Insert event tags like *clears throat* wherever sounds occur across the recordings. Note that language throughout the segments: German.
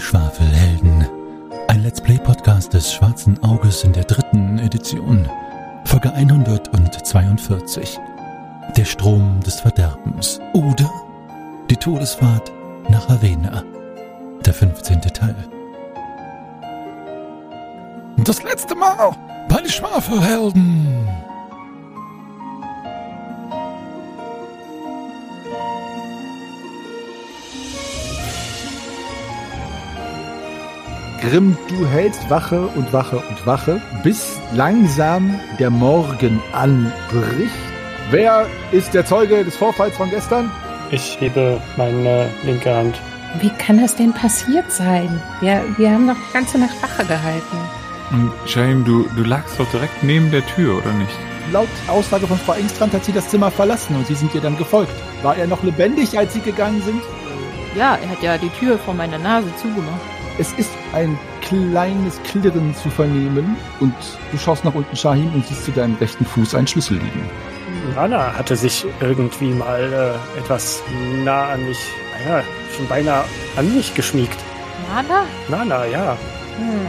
Die Schwafelhelden. Ein Let's Play Podcast des Schwarzen Auges in der dritten Edition. Folge 142. Der Strom des Verderbens. Oder die Todesfahrt nach Ravenna. Der 15. Teil. Das letzte Mal bei den Schwafelhelden. Grimm, du hältst Wache und Wache und Wache, bis langsam der Morgen anbricht. Wer ist der Zeuge des Vorfalls von gestern? Ich hebe meine linke Hand. Wie kann das denn passiert sein? Wir, wir haben noch die ganze Nacht Wache gehalten. Und Shane, du, du lagst doch direkt neben der Tür, oder nicht? Laut Aussage von Frau Engstrand hat sie das Zimmer verlassen und Sie sind ihr dann gefolgt. War er noch lebendig, als Sie gegangen sind? Ja, er hat ja die Tür vor meiner Nase zugemacht. Es ist ein kleines Klirren zu vernehmen und du schaust nach unten, Shahim, und siehst zu deinem rechten Fuß einen Schlüssel liegen. Rana hatte sich irgendwie mal äh, etwas nah an mich, naja, schon beinahe an mich geschmiegt. Nana? Nana, ja. Hm.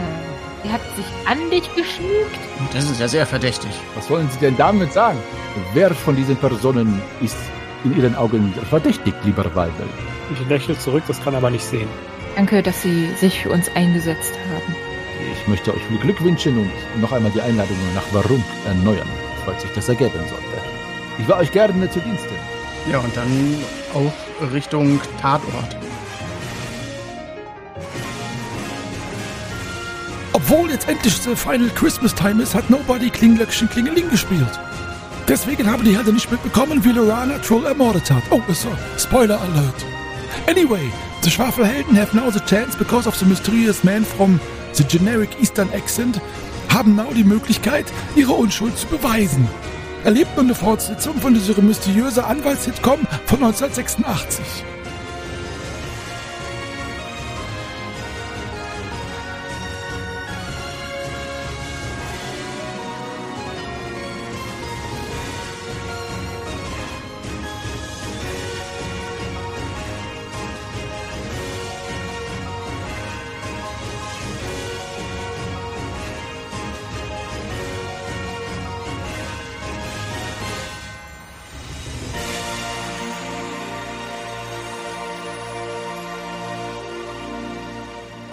Er hat sich an dich geschmiegt? Das ist ja sehr verdächtig. Was wollen Sie denn damit sagen? Wer von diesen Personen ist in Ihren Augen verdächtig, lieber Weidel? Ich lächle zurück, das kann aber nicht sehen. Danke, dass Sie sich für uns eingesetzt haben. Ich möchte euch viel Glück wünschen und noch einmal die Einladung nach Warum erneuern, falls sich das ergeben sollte. Ich war euch gerne zu Dienste. Ja, und dann auch Richtung Tatort. Obwohl jetzt endlich the Final Christmas Time ist, hat Nobody Klinglöckchen Klingeling gespielt. Deswegen haben die Helden nicht mitbekommen, wie Lorana Troll ermordet hat. Oh, ist so. Spoiler Alert. Anyway, the Schwafelhelden have now the chance because of the mysterious man from the generic Eastern accent haben now die Möglichkeit, ihre Unschuld zu beweisen. Erlebt nun eine Fortsetzung von dieser mysteriösen Anwaltssitcom von 1986.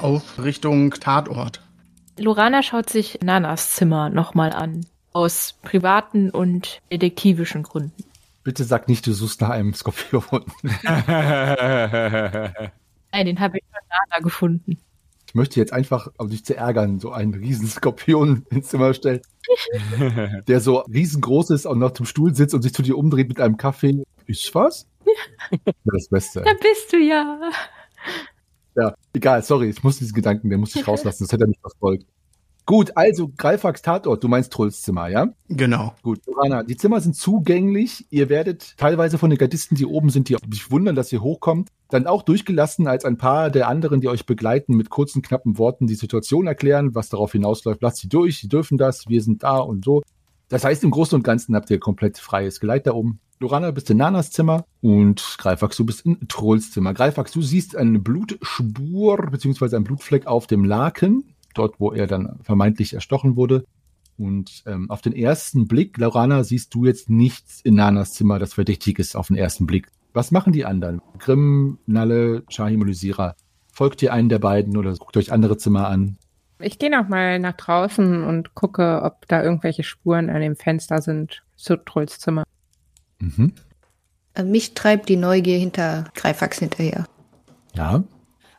Auf Richtung Tatort. Lorana schaut sich Nanas Zimmer nochmal an. Aus privaten und detektivischen Gründen. Bitte sag nicht, du suchst nach einem Skorpion. *laughs* Nein, den habe ich von Nana gefunden. Ich möchte jetzt einfach, um dich zu ärgern, so einen riesen Skorpion ins Zimmer stellen, *laughs* der so riesengroß ist und noch zum Stuhl sitzt und sich zu dir umdreht mit einem Kaffee. Ist was? Das Beste. Da bist du ja. Ja, egal, sorry, ich muss diesen Gedanken, den muss ich rauslassen, das hätte er nicht verfolgt. Gut, also Greifax Tatort, du meinst Trulls Zimmer, ja? Genau. Gut, Lorana, die Zimmer sind zugänglich. Ihr werdet teilweise von den Gardisten, die oben sind, die sich wundern, dass ihr hochkommt, dann auch durchgelassen, als ein paar der anderen, die euch begleiten, mit kurzen, knappen Worten die Situation erklären, was darauf hinausläuft. Lasst sie durch, sie dürfen das, wir sind da und so. Das heißt, im Großen und Ganzen habt ihr komplett freies Geleit da oben. Lorana, bist in Nanas Zimmer und Greifax, du bist in Trolls Zimmer. Greifax, du siehst eine Blutspur beziehungsweise einen Blutfleck auf dem Laken, dort, wo er dann vermeintlich erstochen wurde. Und ähm, auf den ersten Blick, Lorana, siehst du jetzt nichts in Nanas Zimmer, das verdächtig ist auf den ersten Blick. Was machen die anderen? Grimm, Nalle, Shahim und Lysira. Folgt ihr einen der beiden oder guckt euch andere Zimmer an? Ich gehe noch mal nach draußen und gucke, ob da irgendwelche Spuren an dem Fenster sind zu Trulls Zimmer. Mhm. Äh, Mich treibt die Neugier hinter Greifax hinterher. Ja.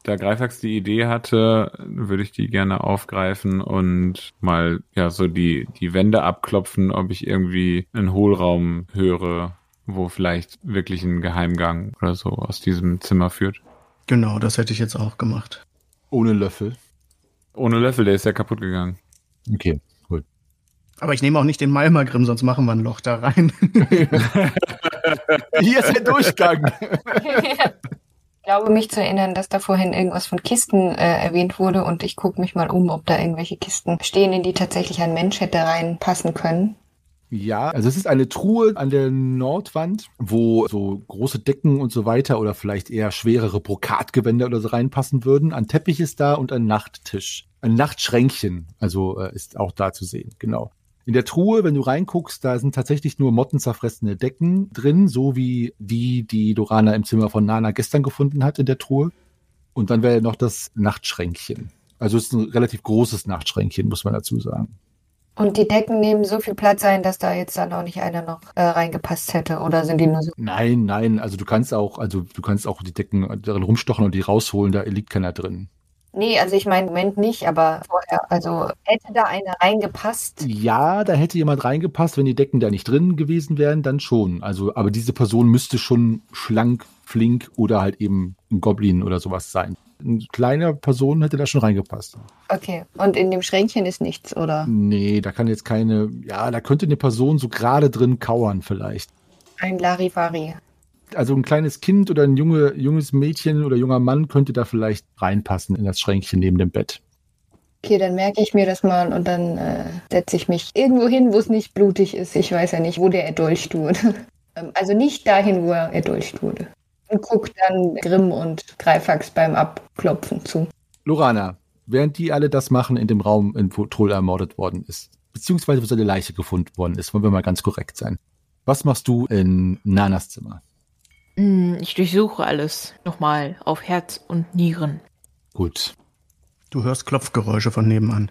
Da Greifax die Idee hatte, würde ich die gerne aufgreifen und mal ja so die, die Wände abklopfen, ob ich irgendwie einen Hohlraum höre, wo vielleicht wirklich ein Geheimgang oder so aus diesem Zimmer führt. Genau, das hätte ich jetzt auch gemacht. Ohne Löffel. Ohne Löffel, der ist ja kaputt gegangen. Okay, gut. Aber ich nehme auch nicht den Malmagrim, sonst machen wir ein Loch da rein. *laughs* Hier ist der Durchgang. Ich glaube, mich zu erinnern, dass da vorhin irgendwas von Kisten äh, erwähnt wurde und ich gucke mich mal um, ob da irgendwelche Kisten stehen, in die tatsächlich ein Mensch hätte reinpassen können. Ja, also es ist eine Truhe an der Nordwand, wo so große Decken und so weiter oder vielleicht eher schwerere Brokatgewänder oder so reinpassen würden. Ein Teppich ist da und ein Nachttisch. Ein Nachtschränkchen, also äh, ist auch da zu sehen, genau. In der Truhe, wenn du reinguckst, da sind tatsächlich nur mottenzerfressene Decken drin, so wie die, die Dorana im Zimmer von Nana gestern gefunden hat in der Truhe. Und dann wäre noch das Nachtschränkchen. Also es ist ein relativ großes Nachtschränkchen, muss man dazu sagen. Und die Decken nehmen so viel Platz ein, dass da jetzt dann auch nicht einer noch äh, reingepasst hätte. Oder sind die nur so? Nein, nein, also du kannst auch, also du kannst auch die Decken darin rumstochen und die rausholen, da liegt keiner drin. Nee, also ich meine im Moment nicht, aber vorher. Also hätte da einer reingepasst? Ja, da hätte jemand reingepasst, wenn die Decken da nicht drin gewesen wären, dann schon. Also, aber diese Person müsste schon schlank, flink oder halt eben ein Goblin oder sowas sein. Eine kleine Person hätte da schon reingepasst. Okay. Und in dem Schränkchen ist nichts, oder? Nee, da kann jetzt keine, ja, da könnte eine Person so gerade drin kauern vielleicht. Ein Larifari. Also ein kleines Kind oder ein junge, junges Mädchen oder junger Mann könnte da vielleicht reinpassen in das Schränkchen neben dem Bett. Okay, dann merke ich mir das mal und dann äh, setze ich mich irgendwo hin, wo es nicht blutig ist. Ich weiß ja nicht, wo der erdolcht wurde. *laughs* Ähm, also nicht dahin, wo er erdolcht wurde. Und guck dann Grimm und Greifax beim Abklopfen zu. Lorana, während die alle das machen in dem Raum, in wo Troll ermordet worden ist, beziehungsweise wo seine Leiche gefunden worden ist, wollen wir mal ganz korrekt sein. Was machst du in Nanas Zimmer? Hm, Ich durchsuche alles nochmal auf Herz und Nieren. Gut. Du hörst Klopfgeräusche von nebenan.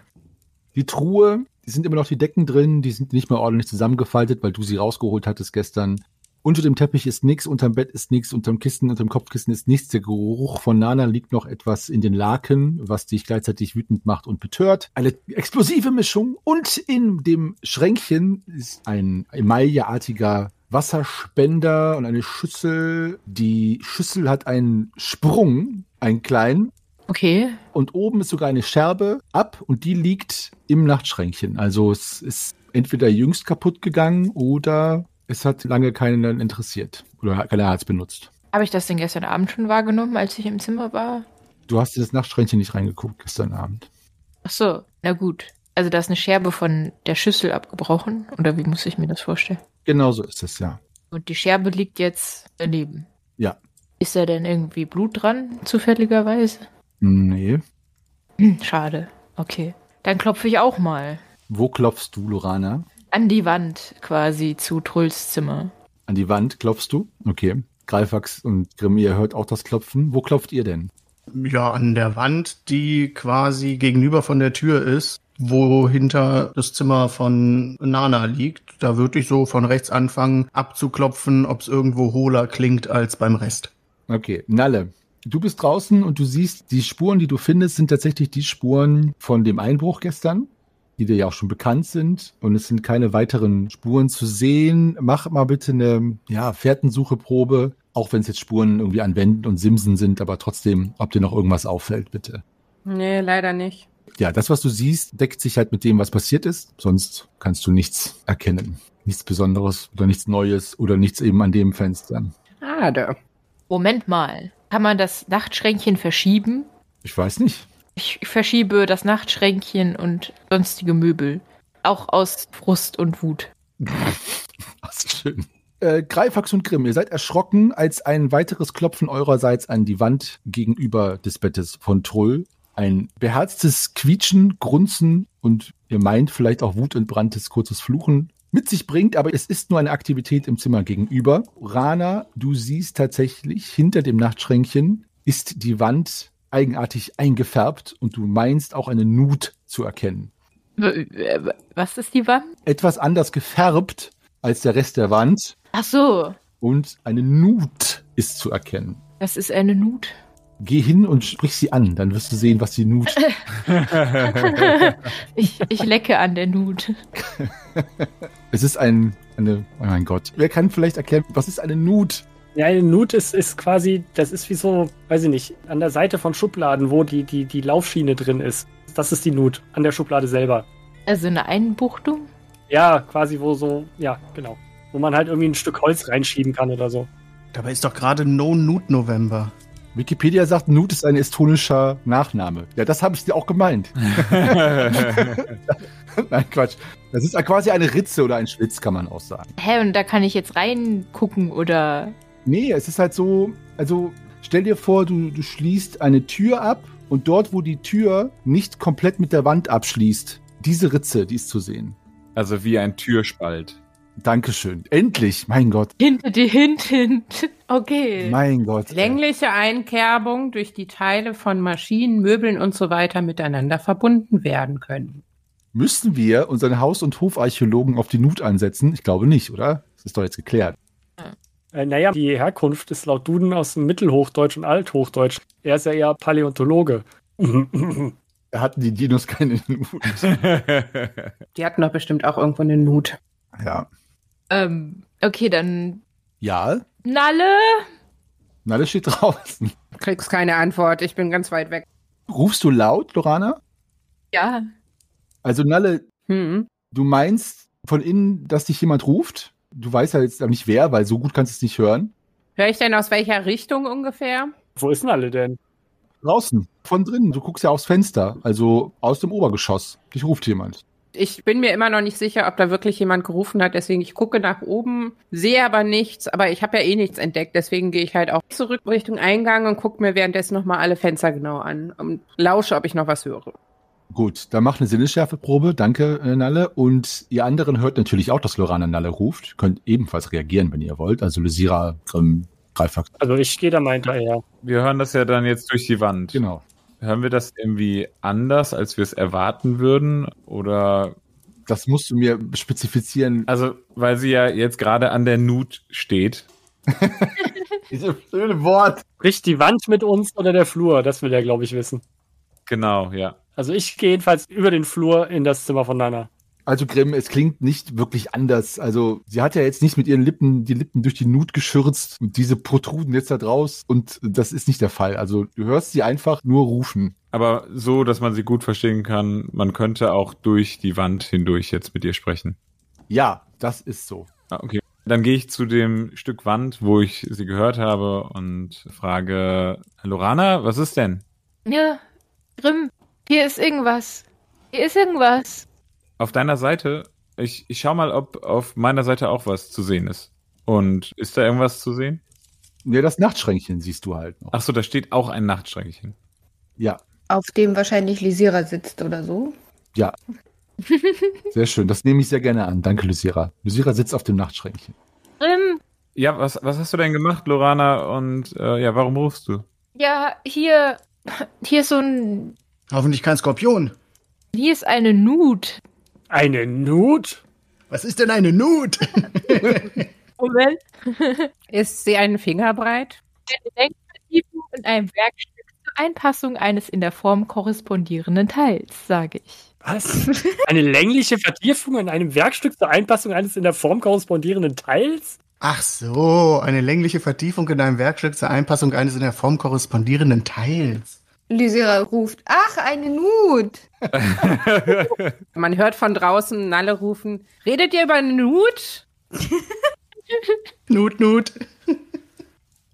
Die Truhe, die sind immer noch die Decken drin, die sind nicht mehr ordentlich zusammengefaltet, weil du sie rausgeholt hattest gestern. Unter dem Teppich ist nichts, unterm Bett ist nichts, unterm Kissen, unterm Kopfkissen ist nichts. Der Geruch von Nana liegt noch etwas in den Laken, was dich gleichzeitig wütend macht und betört. Eine explosive Mischung. Und in dem Schränkchen ist ein emailleartiger Wasserspender und eine Schüssel. Die Schüssel hat einen Sprung, einen kleinen, Okay. und oben ist sogar eine Scherbe ab und die liegt im Nachtschränkchen. Also es ist entweder jüngst kaputt gegangen oder es hat lange keinen interessiert oder keiner hat es benutzt. Habe ich das denn gestern Abend schon wahrgenommen, als ich im Zimmer war? Du hast in das Nachtschränkchen nicht reingeguckt gestern Abend. Ach so, na gut. Also da ist eine Scherbe von der Schüssel abgebrochen. Oder wie muss ich mir das vorstellen? Genauso ist es, ja. Und die Scherbe liegt jetzt daneben. Ja. Ist da denn irgendwie Blut dran, zufälligerweise? Nee. Hm, schade. Okay. Dann klopfe ich auch mal. Wo klopfst du, Lorana? An die Wand quasi zu Trulls Zimmer. An die Wand klopfst du? Okay. Greifax und Grimm, ihr hört auch das Klopfen. Wo klopft ihr denn? Ja, an der Wand, die quasi gegenüber von der Tür ist, wo hinter das Zimmer von Nana liegt. Da würde ich so von rechts anfangen abzuklopfen, ob es irgendwo hohler klingt als beim Rest. Okay, Nalle. Du bist draußen und du siehst, die Spuren, die du findest, sind tatsächlich die Spuren von dem Einbruch gestern, die dir ja auch schon bekannt sind. Und es sind keine weiteren Spuren zu sehen. Mach mal bitte eine ja, Fährtensucheprobe, auch wenn es jetzt Spuren irgendwie an Wänden und Simsen sind, aber trotzdem, ob dir noch irgendwas auffällt, bitte. Nee, leider nicht. Ja, das, was du siehst, deckt sich halt mit dem, was passiert ist. Sonst kannst du nichts erkennen. Nichts Besonderes oder nichts Neues oder nichts eben an dem Fenster. Schade. Moment mal. Kann man das Nachtschränkchen verschieben? Ich weiß nicht. Ich verschiebe das Nachtschränkchen und sonstige Möbel. Auch aus Frust und Wut. *laughs* Das ist schön. Äh, Greifax und Grimm, ihr seid erschrocken, als ein weiteres Klopfen eurerseits an die Wand gegenüber des Bettes von Trull ein beherztes Quietschen, Grunzen und ihr meint vielleicht auch wutentbranntes kurzes Fluchen mit sich bringt, aber es ist nur eine Aktivität im Zimmer gegenüber. Rana, du siehst tatsächlich hinter dem Nachtschränkchen ist die Wand eigenartig eingefärbt und du meinst auch eine Nut zu erkennen. Was ist die Wand? Etwas anders gefärbt als der Rest der Wand Ach so. und eine Nut ist zu erkennen. Das ist eine Nut. Geh hin und sprich sie an, dann wirst du sehen, was die Nut. *laughs* *laughs* Ich, ich lecke an der Nut. es ist ein, eine, oh mein Gott. Wer kann vielleicht erklären, was ist eine Nut? Ja, eine Nut ist, ist quasi, das ist wie so, weiß ich nicht, an der Seite von Schubladen, wo die, die, die Laufschiene drin ist. Das ist die Nut, an der Schublade selber. Also eine Einbuchtung? Ja, quasi wo so, ja, genau. Wo man halt irgendwie ein Stück Holz reinschieben kann oder so. Dabei ist doch gerade No Nude November. Wikipedia sagt, Nut ist ein estonischer Nachname. Ja, das habe ich dir auch gemeint. *laughs* *laughs* Nein, Quatsch. Das ist quasi eine Ritze oder ein Schlitz, kann man auch sagen. Hä, und da kann ich jetzt reingucken oder. Nee, es ist halt so, also stell dir vor, du, du schließt eine Tür ab und dort, wo die Tür nicht komplett mit der Wand abschließt, diese Ritze, die ist zu sehen. Also wie ein Türspalt. Dankeschön. Endlich, mein Gott. Hinter dir hinten. Okay. Mein Gott. Längliche Einkerbung durch die Teile von Maschinen, Möbeln und so weiter miteinander verbunden werden können. Müssen wir unseren Haus- und Hofarchäologen auf die Nut einsetzen? Ich glaube nicht, oder? Das ist doch jetzt geklärt. Äh, naja, die Herkunft ist laut Duden aus dem Mittelhochdeutsch und Althochdeutsch. Er ist ja eher Paläontologe. *laughs* Da hatten die Dinos keine Nut. *laughs* Die hatten doch bestimmt auch irgendwo eine Nut. Ja. Ähm, okay, dann Ja, Nalle. na, das steht draußen. Kriegst keine Antwort, ich bin ganz weit weg. Rufst du laut, Lorana? Ja. Also, Nalle, Hm. du meinst von innen, dass dich jemand ruft? Du weißt ja jetzt aber nicht wer, weil so gut kannst du es nicht hören. Höre ich denn aus welcher Richtung ungefähr? Wo ist denn alle denn? Draußen, von drinnen. Du guckst ja aufs Fenster, also aus dem Obergeschoss. Dich ruft jemand. Ich bin mir immer noch nicht sicher, ob da wirklich jemand gerufen hat, deswegen ich gucke nach oben, sehe aber nichts, aber ich habe ja eh nichts entdeckt, deswegen gehe ich halt auch zurück Richtung Eingang und gucke mir währenddessen nochmal alle Fenster genau an und lausche, ob ich noch was höre. Gut, dann mach eine Sinnesschärfeprobe. Danke, äh, Nalle. Und ihr anderen hört natürlich auch, dass Lorana Nalle ruft. Könnt ebenfalls reagieren, wenn ihr wollt. Also Lysira, Grimm, Greifhack. Also ich gehe da mal hinterher. Wir hören das ja dann jetzt durch die Wand. Genau. Hören wir das irgendwie anders, als wir es erwarten würden? Oder Das musst du mir spezifizieren. also, weil sie ja jetzt gerade an der Nut steht. *laughs* Dieses schöne Wort. Bricht die Wand mit uns oder der Flur? Das will er, glaube ich, wissen. Genau, ja. Also ich gehe jedenfalls über den Flur in das Zimmer von Nana. Also Grimm, es klingt nicht wirklich anders. Also sie hat ja jetzt nicht mit ihren Lippen die Lippen durch die Nut geschürzt und diese protruden jetzt da draus und das ist nicht der Fall. Also du hörst sie einfach nur rufen. Aber so, dass man sie gut verstehen kann, man könnte auch durch die Wand hindurch jetzt mit ihr sprechen. Ja, das ist so. Ah, okay. Dann gehe ich zu dem Stück Wand, wo ich sie gehört habe und frage, Lorana, was ist denn? Ja. Grimm, hier ist irgendwas. Hier ist irgendwas. Auf deiner Seite, ich, ich schau mal, ob auf meiner Seite auch was zu sehen ist. Und ist da irgendwas zu sehen? Ja, das Nachtschränkchen siehst du halt noch. Ach so, da steht auch ein Nachtschränkchen. Ja, Auf dem wahrscheinlich Lysira sitzt oder so. ja. *laughs* Sehr schön. Das nehme ich sehr gerne an. Danke, Lysira. Lysira sitzt auf dem Nachtschränkchen. Grimm, Ja, was, was hast du denn gemacht, Lorana? Und äh, ja, warum rufst du? ja, hier. Hier ist so ein. Hoffentlich kein Skorpion. Hier ist eine Nut. Eine Nut? Was ist denn eine Nut? *laughs* Moment. Ist sie einen Finger breit? Eine Denkvertiefung in einem Werkstück zur Einpassung eines in der Form korrespondierenden Teils, sage ich. Was? Eine längliche Vertiefung in einem Werkstück zur Einpassung eines in der Form korrespondierenden Teils? Ach so, eine längliche Vertiefung in einem Werkstück zur Einpassung eines in der Form korrespondierenden Teils. Lysira ruft, ach, eine Nut. *laughs* Man hört von draußen Nalle rufen, redet ihr über eine Nut? *laughs* Nut, Nut.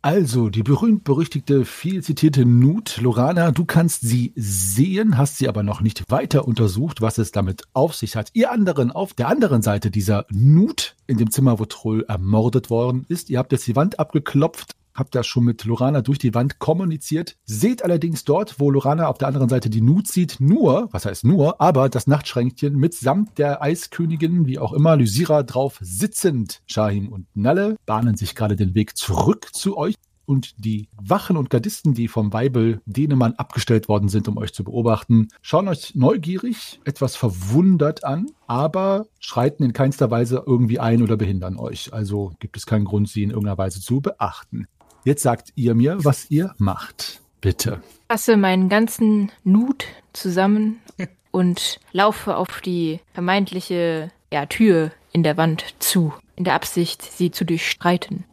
Also, die berühmt-berüchtigte, viel zitierte Nut, Lorana, du kannst sie sehen, hast sie aber noch nicht weiter untersucht, was es damit auf sich hat. Ihr anderen auf der anderen Seite dieser Nut, in dem Zimmer, wo Troll ermordet worden ist, ihr habt jetzt die Wand abgeklopft, habt da schon mit Lorana durch die Wand kommuniziert, seht allerdings dort, wo Lorana auf der anderen Seite die Nut sieht, nur, was heißt nur, aber das Nachtschränkchen mitsamt der Eiskönigin, wie auch immer, Lysira drauf sitzend. Shahim und Nalle bahnen sich gerade den Weg zurück zu euch und die Wachen und Gardisten, die vom Weibel Dänemann abgestellt worden sind, um euch zu beobachten, schauen euch neugierig, etwas verwundert an, aber schreiten in keinster Weise irgendwie ein oder behindern euch. Also gibt es keinen Grund, sie in irgendeiner Weise zu beachten. Jetzt sagt ihr mir, was ihr macht. Bitte. fasse meinen ganzen Nut zusammen *laughs* und laufe auf die vermeintliche ja, Tür in der Wand zu, in der Absicht, sie zu durchstreiten.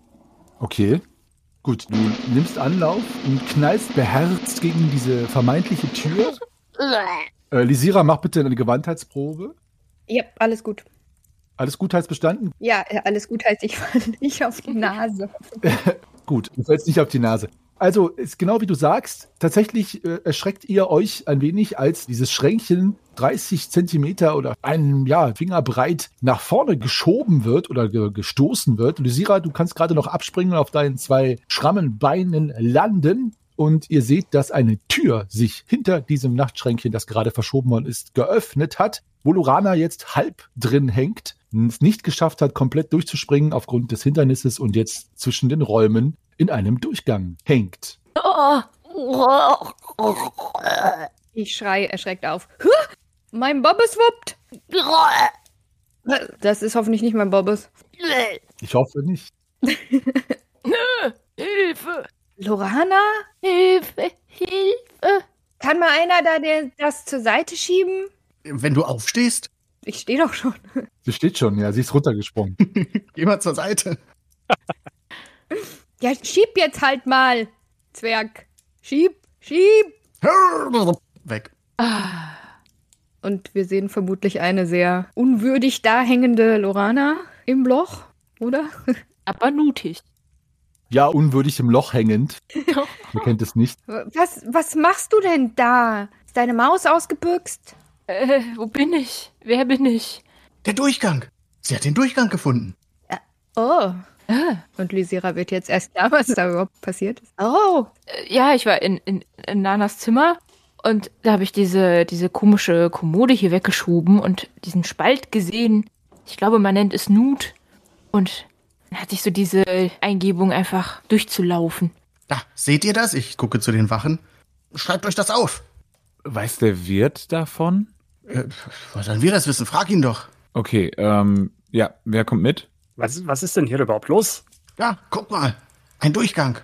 Okay. Gut, du nimmst Anlauf und knallst beherzt gegen diese vermeintliche Tür. *laughs* Äh, Lisira, mach bitte eine Gewandheitsprobe. Ja, alles gut. Alles Gutheits bestanden? Ja, äh, alles gut heißt, ich *laughs* falle nicht auf die Nase. Gut, du fällst nicht auf die Nase. Also, ist genau wie du sagst, tatsächlich äh, erschreckt ihr euch ein wenig, als dieses Schränkchen 30 Zentimeter oder einen ja, Finger breit nach vorne geschoben wird oder ge gestoßen wird. Lysira, du kannst gerade noch abspringen und auf deinen zwei schrammen Beinen landen. Und ihr seht, dass eine Tür sich hinter diesem Nachtschränkchen, das gerade verschoben worden ist, geöffnet hat, wo Lorana jetzt halb drin hängt, es nicht geschafft hat, komplett durchzuspringen aufgrund des Hindernisses und jetzt zwischen den Räumen in einem Durchgang hängt. Ich schrei erschreckt auf. Mein Bobbes wuppt. Das ist hoffentlich nicht mein Bobbes. Ich hoffe nicht. *laughs* Hilfe! Lorana? Hilfe! Hilfe! Kann mal einer da der, das zur Seite schieben? Wenn du aufstehst, Ich stehe doch schon. Sie steht schon, ja, sie ist runtergesprungen. *laughs* geh mal zur Seite. Ja, schieb jetzt halt mal, Zwerg. Schieb, schieb. Weg. Und wir sehen vermutlich eine sehr unwürdig dahängende Lorana im Loch, oder? *laughs* Aber mutig. Ja, unwürdig im Loch hängend. *laughs* Ihr kennt es nicht. Was, was machst du denn da? Ist deine Maus ausgebüxt? Äh, wo bin ich? Wer bin ich? Der Durchgang. Sie hat den Durchgang gefunden. Oh. Ah, Und Lysira wird jetzt erst klar, was da überhaupt passiert ist. Oh. äh, ja, ich war in, in, in Nanas Zimmer und da habe ich diese, diese komische Kommode hier weggeschoben und diesen Spalt gesehen. Ich glaube, man nennt es Nut. Und dann hatte ich so diese Eingebung, einfach durchzulaufen. Da, seht ihr das? Ich gucke zu den Wachen. Schreibt euch das auf. Weiß der Wirt davon? Äh, was sollen wir das wissen? Frag ihn doch. Okay, ähm, ja, wer kommt mit? Was, was ist denn hier überhaupt los? Ja, guck mal. Ein Durchgang.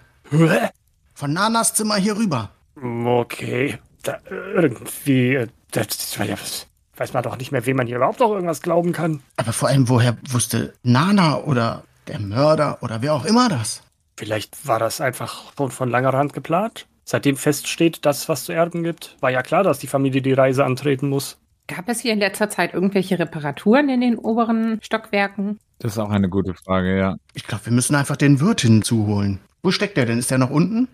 Von Nanas Zimmer hier rüber. Okay. Da, irgendwie, äh, das, ja, das weiß man doch nicht mehr, wem man hier überhaupt noch irgendwas glauben kann. Aber vor allem, woher wusste Nana oder der Mörder oder wer auch immer das? Vielleicht war das einfach schon von langer Hand geplant. Seitdem feststeht, dass es was zu erben gibt, war ja klar, dass die Familie die Reise antreten muss. Gab es hier in letzter Zeit irgendwelche Reparaturen in den oberen Stockwerken? Das ist auch eine gute Frage, ja. Ich glaube, wir müssen einfach den Wirt hinzuholen. Wo steckt der denn? Ist der noch unten?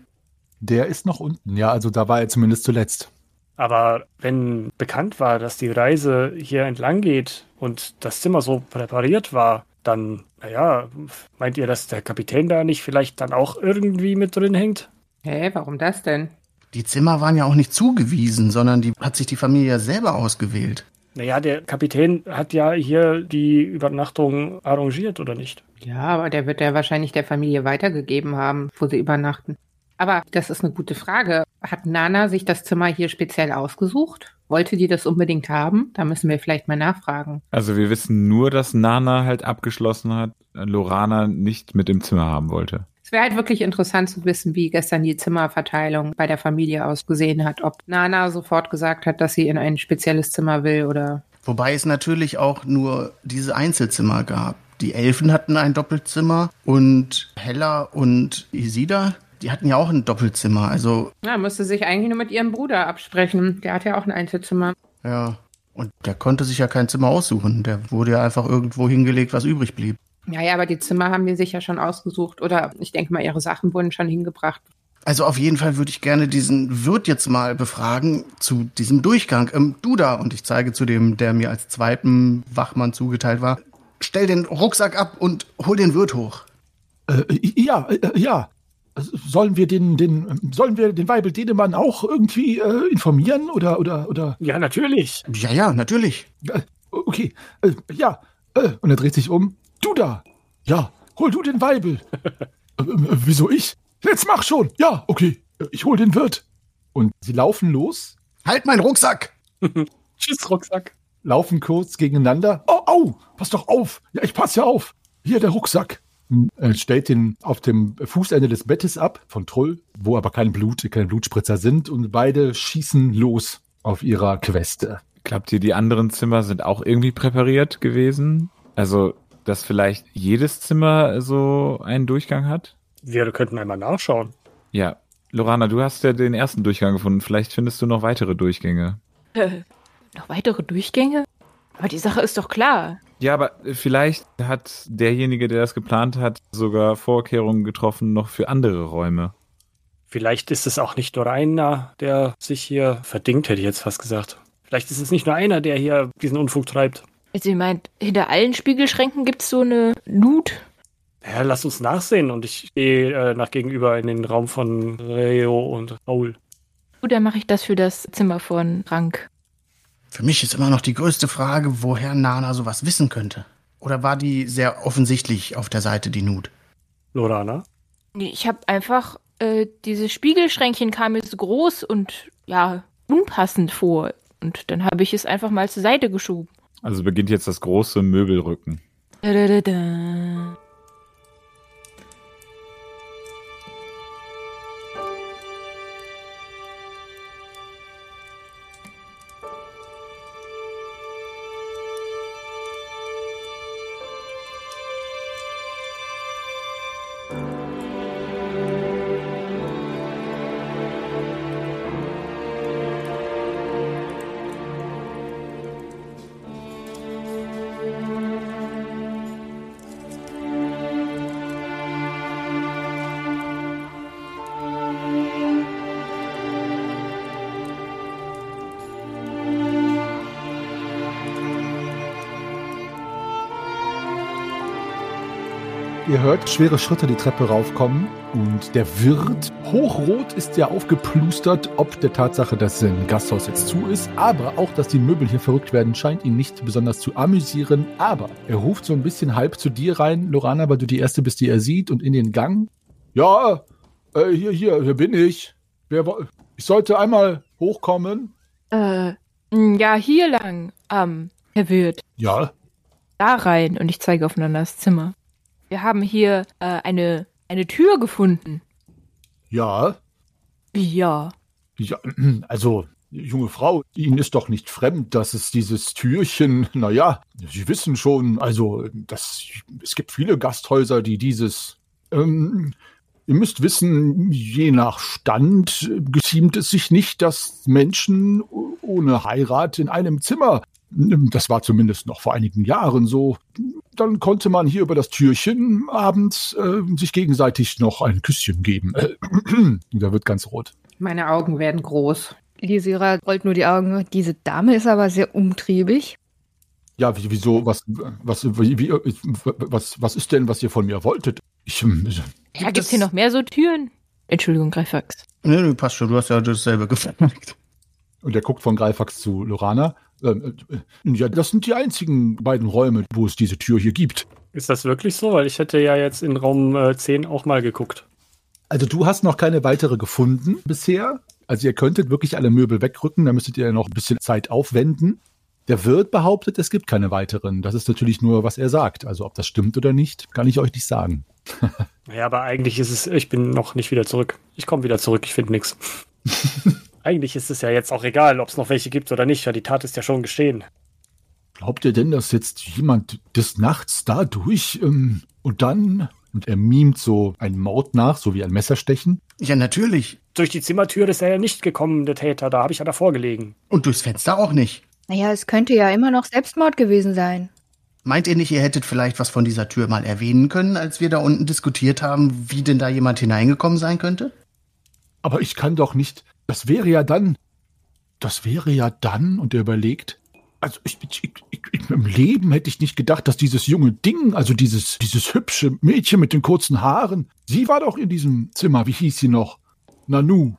Der ist noch unten, ja, also da war er zumindest zuletzt. Aber wenn bekannt war, dass die Reise hier entlang geht und das Zimmer so präpariert war, dann, naja, meint ihr, dass der Kapitän da nicht vielleicht dann auch irgendwie mit drin hängt? Hä, warum das denn? Die Zimmer waren ja auch nicht zugewiesen, sondern die hat sich die Familie ja selber ausgewählt. Naja, der Kapitän hat ja hier die Übernachtung arrangiert, oder nicht? Ja, aber der wird ja wahrscheinlich der Familie weitergegeben haben, wo sie übernachten. Aber das ist eine gute Frage. Hat Nana sich das Zimmer hier speziell ausgesucht? Wollte die das unbedingt haben? Da müssen wir vielleicht mal nachfragen. Also wir wissen nur, dass Nana halt abgeschlossen hat, Lorana nicht mit im Zimmer haben wollte. Es wäre halt wirklich interessant zu wissen, wie gestern die Zimmerverteilung bei der Familie ausgesehen hat. Ob Nana sofort gesagt hat, dass sie in ein spezielles Zimmer will oder. Wobei es natürlich auch nur diese Einzelzimmer gab. Die Elfen hatten ein Doppelzimmer und Hella und Isida, die hatten ja auch ein Doppelzimmer. Also, Ja, müsste sich eigentlich nur mit ihrem Bruder absprechen. Der hat ja auch ein Einzelzimmer. ja. Und der konnte sich ja kein Zimmer aussuchen. Der wurde ja einfach irgendwo hingelegt, was übrig blieb. Ja, ja, aber die Zimmer haben die sich ja schon ausgesucht. Oder ich denke mal, ihre Sachen wurden schon hingebracht. Also auf jeden Fall würde ich gerne diesen Wirt jetzt mal befragen zu diesem Durchgang. Ähm, du da, und ich zeige zu dem, der mir als zweiten Wachmann zugeteilt war, stell den Rucksack ab und hol den Wirt hoch. Äh, ja, äh, ja. Sollen wir den, den, sollen wir den Weibel Denemann auch irgendwie äh, informieren oder, oder, oder? Ja, natürlich. Ja, ja, natürlich. Äh, okay, äh, ja. Äh, und er dreht sich um. Du da. Ja, hol du den Weibel. *laughs* äh, äh, wieso ich? Jetzt mach schon. Ja, okay. Äh, Ich hol den Wirt. Und sie laufen los, Halt meinen Rucksack! *laughs* Tschüss, Rucksack. laufen kurz gegeneinander. Oh, au, pass doch auf. Ja, ich pass ja auf. Hier der Rucksack. Er stellt den auf dem Fußende des Bettes ab von Trull, wo aber kein Blut, keine Blutspritzer sind und beide schießen los auf ihrer Queste. Glaubt ihr, die anderen Zimmer sind auch irgendwie präpariert gewesen? Also, dass vielleicht jedes Zimmer so einen Durchgang hat? Wir könnten einmal nachschauen. Ja. Lorana, du hast ja den ersten Durchgang gefunden. Vielleicht findest du noch weitere Durchgänge. Äh, noch weitere Durchgänge? Aber die Sache ist doch klar. Ja, aber vielleicht hat derjenige, der das geplant hat, sogar Vorkehrungen getroffen noch für andere Räume. Vielleicht ist es auch nicht nur einer, der sich hier verdingt, hätte ich jetzt fast gesagt. Vielleicht ist es nicht nur einer, der hier diesen Unfug treibt. Also ihr meint, hinter allen Spiegelschränken gibt's so eine Loot? Ja, lass uns nachsehen und ich gehe äh, nach gegenüber in den Raum von Reo und Raul. Gut, dann mache ich das für das Zimmer von Rank. Für mich ist immer noch die größte Frage, woher Nana sowas wissen könnte. Oder war die sehr offensichtlich auf der Seite, die Nut? Lorana? Nee, ich habe einfach, äh, dieses Spiegelschränkchen kam mir so groß und ja, unpassend vor. Und dann habe ich es einfach mal zur Seite geschoben. Also beginnt jetzt das große Möbelrücken. Da, da, da, Ihr hört schwere Schritte die Treppe raufkommen und der Wirt, hochrot, ist ja aufgeplustert, ob der Tatsache, dass sein Gasthaus jetzt zu ist, aber auch, dass die Möbel hier verrückt werden, scheint ihn nicht besonders zu amüsieren. Aber er ruft so ein bisschen halb zu dir rein, Lorana, weil du die Erste bist, die er sieht, und in den Gang. Ja, äh, hier, hier, hier bin ich. Wer, ich sollte einmal hochkommen. Äh, mh, ja, hier lang, ähm, Herr Wirt. Ja, Da rein und ich zeige aufeinander das Zimmer. Wir haben hier äh, eine, eine Tür gefunden. ja, Ja. Ja, *clears throat* also, junge Frau, Ihnen ist doch nicht fremd, dass es dieses Türchen, *laughs* naja, Sie wissen schon, also, das, es gibt viele Gasthäuser, die dieses, ähm, ihr müsst wissen, je nach Stand geziemt es sich nicht, dass Menschen ohne Heirat in einem Zimmer, das war zumindest noch vor einigen Jahren so, dann konnte man hier über das Türchen abends äh, sich gegenseitig noch ein Küsschen geben. *clears throat* Äh, da wird ganz rot. Meine Augen werden groß. Lisira rollt nur die Augen. Diese Dame ist aber sehr umtriebig. Ja, wie- wieso, was, was, wie, was, was ist denn, was ihr von mir wolltet? Ich, ähm, Ja, gibt's hier noch mehr so Türen? Entschuldigung, Greifax. Nee, nee, passt schon, du hast ja dasselbe *laughs* gefragt. und er guckt von Greifax zu Lorana. Ähm, äh, ja, das sind die einzigen beiden Räume, wo es diese Tür hier gibt. Ist das wirklich so? Weil ich hätte ja jetzt in Raum äh, 10 auch mal geguckt. Also du hast noch keine weitere gefunden bisher. Also ihr könntet wirklich alle Möbel wegrücken, da müsstet ihr noch ein bisschen Zeit aufwenden. Der Wirt behauptet, es gibt keine weiteren. Das ist natürlich nur, was er sagt. Also ob das stimmt oder nicht, kann ich euch nicht sagen. *laughs* Naja, aber eigentlich ist es, ich bin noch nicht wieder zurück. Ich komme wieder zurück, ich finde nichts. *laughs* Eigentlich ist es ja jetzt auch egal, ob es noch welche gibt oder nicht, weil die Tat ist ja schon geschehen. Glaubt ihr denn, dass jetzt jemand des Nachts da durch ähm, und dann, und er mimt so einen Mord nach, so wie ein Messerstechen? Ja, natürlich. Durch die Zimmertür ist er ja nicht gekommen, der Täter, da habe ich ja davor gelegen. Und durchs Fenster auch nicht. Naja, es könnte ja immer noch Selbstmord gewesen sein. Meint ihr nicht, ihr hättet vielleicht was von dieser Tür mal erwähnen können, als wir da unten diskutiert haben, wie denn da jemand hineingekommen sein könnte? Aber ich kann doch nicht. Das wäre ja dann. Das wäre ja dann, und er überlegt. Also ich, ich, ich, ich, im Leben hätte ich nicht gedacht, dass dieses junge Ding, also dieses, dieses hübsche Mädchen mit den kurzen Haaren, sie war doch in diesem Zimmer, wie hieß sie noch? Nanu.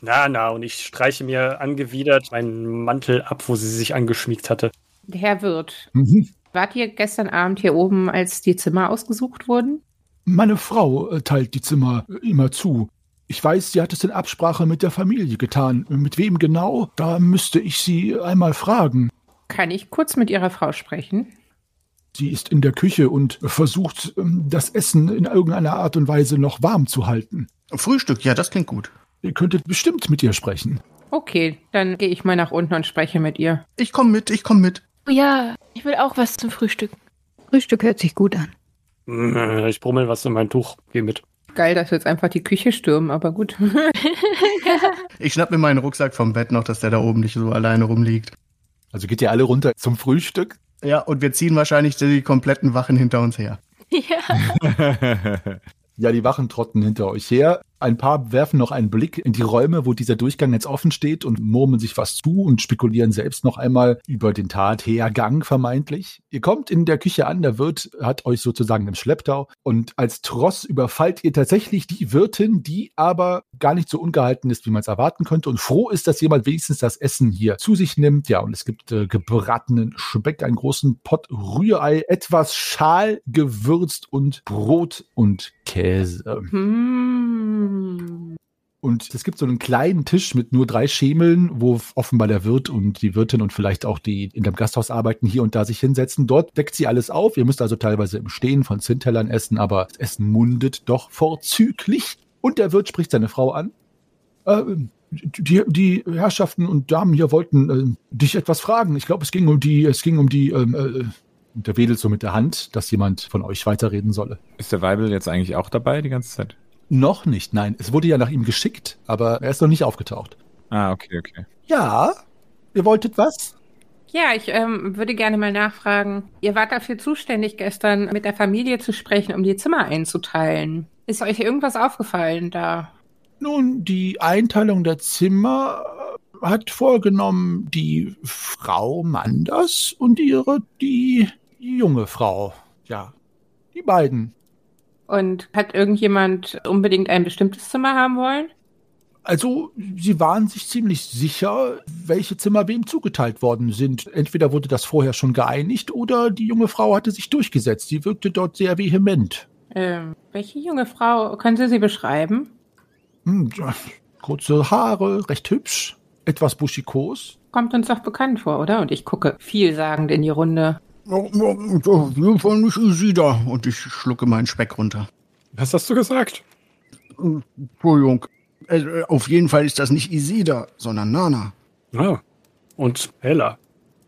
Na, na, und ich streiche mir angewidert meinen Mantel ab, wo sie sich angeschmiegt hatte. Herr Wirt, Mhm. wart ihr gestern Abend hier oben, als die Zimmer ausgesucht wurden? Meine Frau äh, teilt die Zimmer äh, immer zu. Ich weiß, sie hat es in Absprache mit der Familie getan. Mit wem genau? Da müsste ich sie einmal fragen. Kann ich kurz mit Ihrer Frau sprechen? Sie ist in der Küche und versucht, ähm, das Essen in irgendeiner Art und Weise noch warm zu halten. Frühstück, ja, das klingt gut. Ihr könntet bestimmt mit ihr sprechen. Okay, dann gehe ich mal nach unten und spreche mit ihr. Ich komm mit, ich komm mit. Ja, ich will auch was zum Frühstück. Frühstück hört sich gut an. Ich brummel was in mein Tuch, geh mit. Geil, dass wir jetzt einfach die Küche stürmen, aber gut. *laughs* Ich schnapp mir meinen Rucksack vom Bett noch, dass der da oben nicht so alleine rumliegt. Also geht ihr alle runter zum Frühstück? Ja, und wir ziehen wahrscheinlich die kompletten Wachen hinter uns her. Ja. *laughs* Ja, die Wachen trotten hinter euch her. Ein paar werfen noch einen Blick in die Räume, wo dieser Durchgang jetzt offen steht und murmeln sich was zu und spekulieren selbst noch einmal über den Tathergang vermeintlich. Ihr kommt in der Küche an, der Wirt hat euch sozusagen im Schlepptau und als Tross überfallt ihr tatsächlich die Wirtin, die aber gar nicht so ungehalten ist, wie man es erwarten könnte und froh ist, dass jemand wenigstens das Essen hier zu sich nimmt. Ja, und es gibt äh, gebratenen Speck, einen großen Pott Rührei, etwas Schal gewürzt und Brot und Käse. Hm. Und es gibt so einen kleinen Tisch mit nur drei Schemeln, wo offenbar der Wirt und die Wirtin und vielleicht auch die in dem Gasthaus arbeiten, hier und da sich hinsetzen. Dort deckt sie alles auf. Ihr müsst also teilweise im Stehen von Zintellern essen, aber das Essen mundet doch vorzüglich. Und der Wirt spricht seine Frau an. Äh, die, die Herrschaften und Damen hier wollten äh, dich etwas fragen. Ich glaube, es ging um die, es ging um die, ähm, äh, und der wedelt so mit der Hand, dass jemand von euch weiterreden solle. Ist der Weibel jetzt eigentlich auch dabei die ganze Zeit? Noch nicht, nein. Es wurde ja nach ihm geschickt, aber er ist noch nicht aufgetaucht. Ah, okay, okay. Ja, ihr wolltet was? Ja, ich ähm, würde gerne mal nachfragen. Ihr wart dafür zuständig, gestern mit der Familie zu sprechen, um die Zimmer einzuteilen. Ist euch irgendwas aufgefallen da? Nun, die Einteilung der Zimmer äh, hat vorgenommen die Frau Manders und ihre, die junge Frau. Ja, die beiden. Und hat irgendjemand unbedingt ein bestimmtes Zimmer haben wollen? Also, sie waren sich ziemlich sicher, welche Zimmer wem zugeteilt worden sind. Entweder wurde das vorher schon geeinigt oder die junge Frau hatte sich durchgesetzt. Sie wirkte dort sehr vehement. Ähm, welche junge Frau? Können Sie sie beschreiben? Hm, kurze Haare, recht hübsch, etwas buschikos. Kommt uns doch bekannt vor, oder? Und ich gucke vielsagend in die Runde. Auf jeden Fall nicht Isida. Und ich schlucke meinen Speck runter. Was hast du gesagt? Entschuldigung. Äh, Auf jeden Fall ist das nicht Isida, sondern Nana. Ah. Und Hella.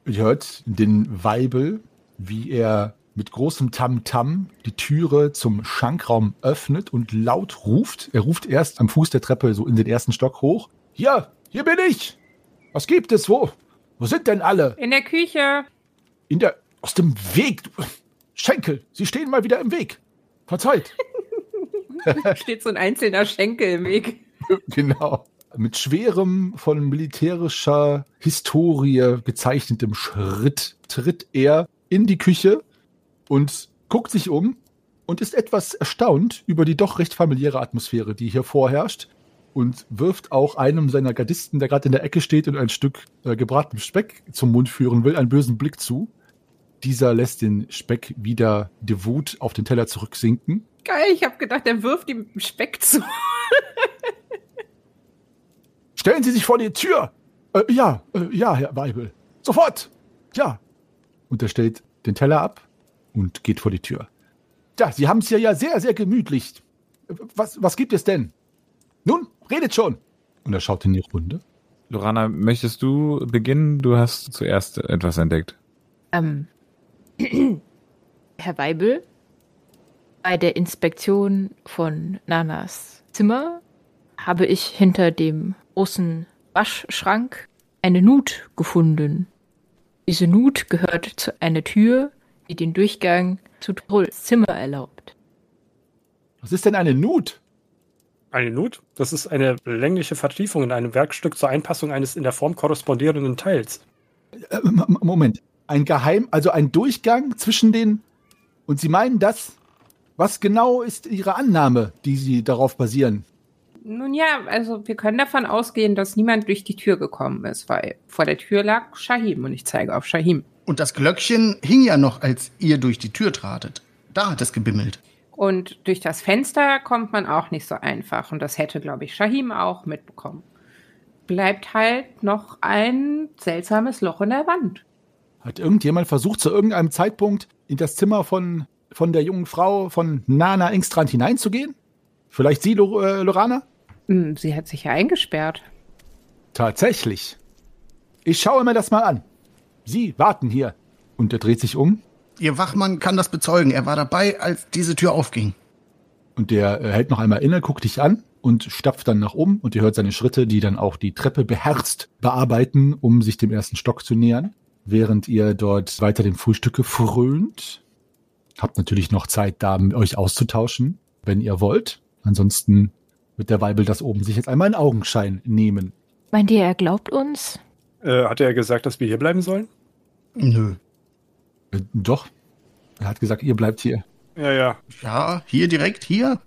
Ihr hört den Weibel, wie er mit großem Tamtam die Türe zum Schankraum öffnet und laut ruft. Er ruft erst am Fuß der Treppe so in den ersten Stock hoch. Hier, hier bin ich. Was gibt es? Wo? Wo sind denn alle? In der Küche. In der. Aus dem Weg. Schenkel, Sie stehen mal wieder im Weg. Verzeiht. *laughs* Steht so ein einzelner Schenkel im Weg. genau. Mit schwerem, von militärischer Historie gezeichnetem Schritt tritt er in die Küche und guckt sich um und ist etwas erstaunt über die doch recht familiäre Atmosphäre, die hier vorherrscht und wirft auch einem seiner Gardisten, der gerade in der Ecke steht und ein Stück äh, gebratenem Speck zum Mund führen will, einen bösen Blick zu. Dieser lässt den Speck wieder devot auf den Teller zurücksinken. Geil, ich habe gedacht, er wirft ihm Speck zu. *laughs* Stellen Sie sich vor die Tür. Äh, ja, äh, ja, Herr Weibel. Sofort. Ja. Und er stellt den Teller ab und geht vor die Tür. Ja, Sie haben es ja, ja sehr, sehr gemütlich. Was, was gibt es denn? Nun, redet schon. Und er schaut in die Runde. Lorana, möchtest du beginnen? Du hast zuerst etwas entdeckt. Ähm, *clears throat* Herr Weibel, bei der Inspektion von Nanas Zimmer habe ich hinter dem großen Waschschrank eine Nut gefunden. Diese Nut gehört zu einer Tür, die den Durchgang zu Trolls Zimmer erlaubt. Was ist denn eine Nut? Eine Nut? Das ist eine längliche Vertiefung in einem Werkstück zur Einpassung eines in der Form korrespondierenden Teils. Äh, Moment. Ein Geheim, also ein Durchgang zwischen den. Und Sie meinen das? Was genau ist Ihre Annahme, die Sie darauf basieren? Nun ja, also wir können davon ausgehen, dass niemand durch die Tür gekommen ist, weil vor der Tür lag Shahim und ich zeige auf Shahim. Und das Glöckchen hing ja noch, als ihr durch die Tür tratet. Da hat es gebimmelt. Und durch das Fenster kommt man auch nicht so einfach. Und das hätte, glaube ich, Shahim auch mitbekommen. Bleibt halt noch ein seltsames Loch in der Wand. Hat irgendjemand versucht, zu irgendeinem Zeitpunkt in das Zimmer von, von der jungen Frau von Nana Engstrand hineinzugehen? Vielleicht Sie, äh, Lorana? Hm, Sie hat sich ja eingesperrt. Tatsächlich. Ich schaue mir das mal an. Sie warten hier. Und er dreht sich um Ihr Wachmann kann das bezeugen. Er war dabei, als diese Tür aufging. und der äh, hält noch einmal inne, guckt dich an und stapft dann nach oben und ihr hört seine Schritte, die dann auch die Treppe beherzt bearbeiten, um sich dem ersten Stock zu nähern, während ihr dort weiter dem Frühstücke frönt. Habt natürlich noch Zeit, da mit euch auszutauschen, wenn ihr wollt. Ansonsten wird der Weibel das oben sich jetzt einmal in Augenschein nehmen. Meint ihr, er glaubt uns? Äh, hat er gesagt, dass wir hier bleiben sollen? Nö. Äh, doch. Er hat gesagt, ihr bleibt hier. Ja, ja. Ja, hier direkt, hier.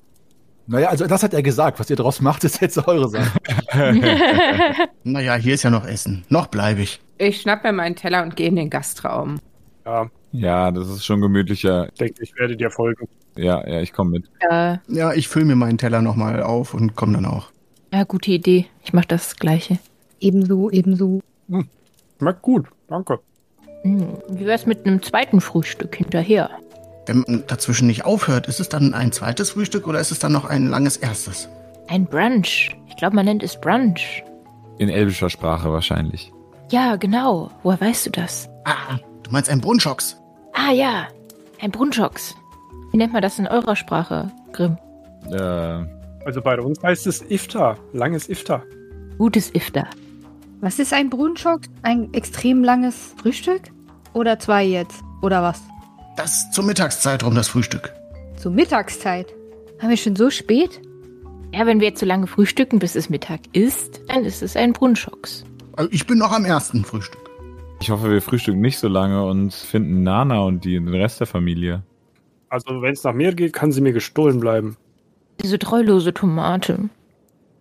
Naja, also das hat er gesagt. Was ihr draus macht, ist jetzt eure Sache. *laughs* Naja, hier ist ja noch Essen. Noch bleibe ich. Ich schnapp mir meinen Teller und gehe in den Gastraum. Ja, Ja, das ist schon gemütlicher. ich denke, ich werde dir folgen. Ja, ja, ich komme mit. Ja, Ja, ich fülle mir meinen Teller nochmal auf und komme dann auch. ja, gute Idee. Ich mache das Gleiche. Ebenso, ebenso. Schmeckt gut, danke. Hm, Wie wär's mit einem zweiten Frühstück hinterher? Wenn man dazwischen nicht aufhört, ist es dann ein zweites Frühstück oder ist es dann noch ein langes erstes? Ein Brunch. Ich glaube, man nennt es Brunch. In elbischer Sprache wahrscheinlich. Ja, genau. Woher weißt du das? Ah, du meinst ein Brunschocks? Ah ja, ein Brunchox. Wie nennt man das in eurer Sprache, Grimm? Äh, Also bei uns heißt es Iftar, langes Iftar. Gutes Iftar. Was ist ein Brunchock? Ein extrem langes Frühstück? Oder zwei jetzt? Oder was? Das ist zur Mittagszeit rum, das Frühstück. Zur Mittagszeit. Haben wir schon so spät? Ja, wenn wir jetzt so lange frühstücken, bis es Mittag ist, dann ist es ein Brunchox. Also ich bin noch am ersten Frühstück. ich hoffe, wir frühstücken nicht so lange und finden Nana und die, den Rest der Familie. Also wenn es nach mir geht, kann sie mir gestohlen bleiben. Diese treulose Tomate.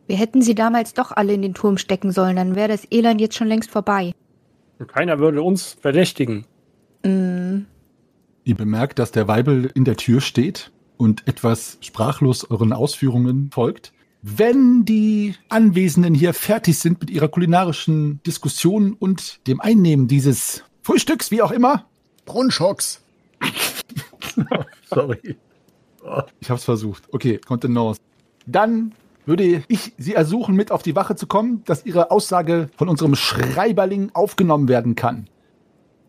Wir hätten sie damals doch alle in den Turm stecken sollen, dann wäre das Elend jetzt schon längst vorbei. Und keiner würde uns verdächtigen. Mm, Ihr bemerkt, dass der Weibel in der Tür steht und etwas sprachlos euren Ausführungen folgt. Wenn die Anwesenden hier fertig sind mit ihrer kulinarischen Diskussion und dem Einnehmen dieses Frühstücks, wie auch immer. Brunschocks. *laughs* Sorry. Ich hab's versucht. Okay, Kontenance. Dann würde ich Sie ersuchen, mit auf die Wache zu kommen, dass Ihre Aussage von unserem Schreiberling aufgenommen werden kann.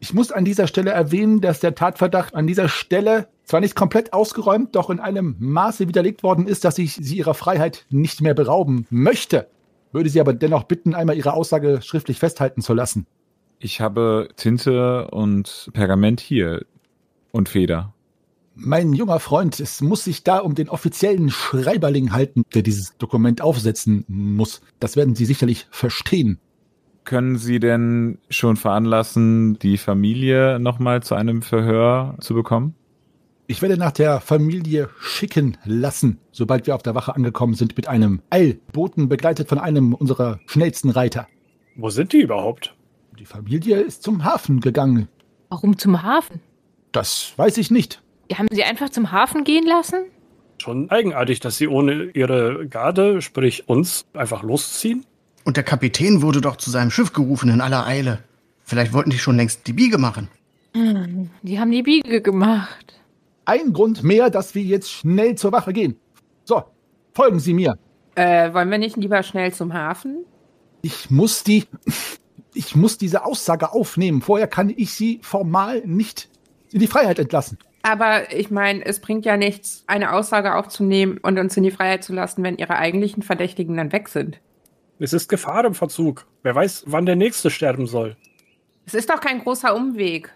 Ich muss an dieser Stelle erwähnen, dass der Tatverdacht an dieser Stelle zwar nicht komplett ausgeräumt, doch in einem Maße widerlegt worden ist, dass ich Sie Ihrer Freiheit nicht mehr berauben möchte. Würde Sie aber dennoch bitten, einmal Ihre Aussage schriftlich festhalten zu lassen. Ich habe Tinte und Pergament hier und Feder. Mein junger Freund, es muss sich da um den offiziellen Schreiberling halten, der dieses Dokument aufsetzen muss. Das werden Sie sicherlich verstehen. Können Sie denn schon veranlassen, die Familie nochmal zu einem Verhör zu bekommen? Ich werde nach der Familie schicken lassen, sobald wir auf der Wache angekommen sind, mit einem Eilboten begleitet von einem unserer schnellsten Reiter. Wo sind die überhaupt? Die Familie ist zum Hafen gegangen. Warum zum Hafen? Das weiß ich nicht. Haben sie einfach zum Hafen gehen lassen? Schon eigenartig, dass sie ohne ihre Garde, sprich uns, einfach losziehen. Und der Kapitän wurde doch zu seinem Schiff gerufen in aller Eile. Vielleicht wollten die schon längst die Biege machen. Hm, die haben die Biege gemacht. Ein Grund mehr, dass wir jetzt schnell zur Wache gehen. So, folgen Sie mir. Äh, wollen wir nicht lieber schnell zum Hafen? Ich muss die, ich muss diese Aussage aufnehmen. Vorher kann ich Sie formal nicht in die Freiheit entlassen. Aber ich meine, es bringt ja nichts, eine Aussage aufzunehmen und uns in die Freiheit zu lassen, wenn ihre eigentlichen Verdächtigen dann weg sind. Es ist Gefahr im Verzug. Wer weiß, wann der Nächste sterben soll. Es ist doch kein großer Umweg.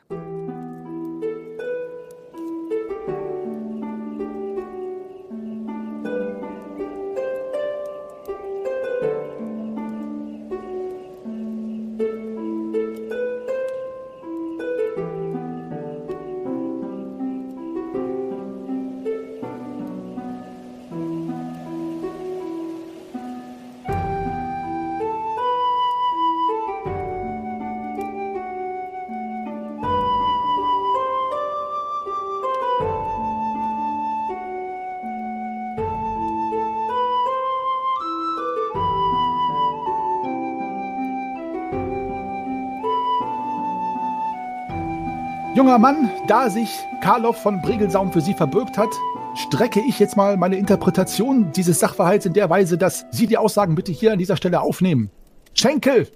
Junger Mann, da sich Karloff von Bregelsaum für Sie verbürgt hat, strecke ich jetzt mal meine Interpretation dieses Sachverhalts in der Weise, dass Sie die Aussagen bitte hier an dieser Stelle aufnehmen. Schenkel!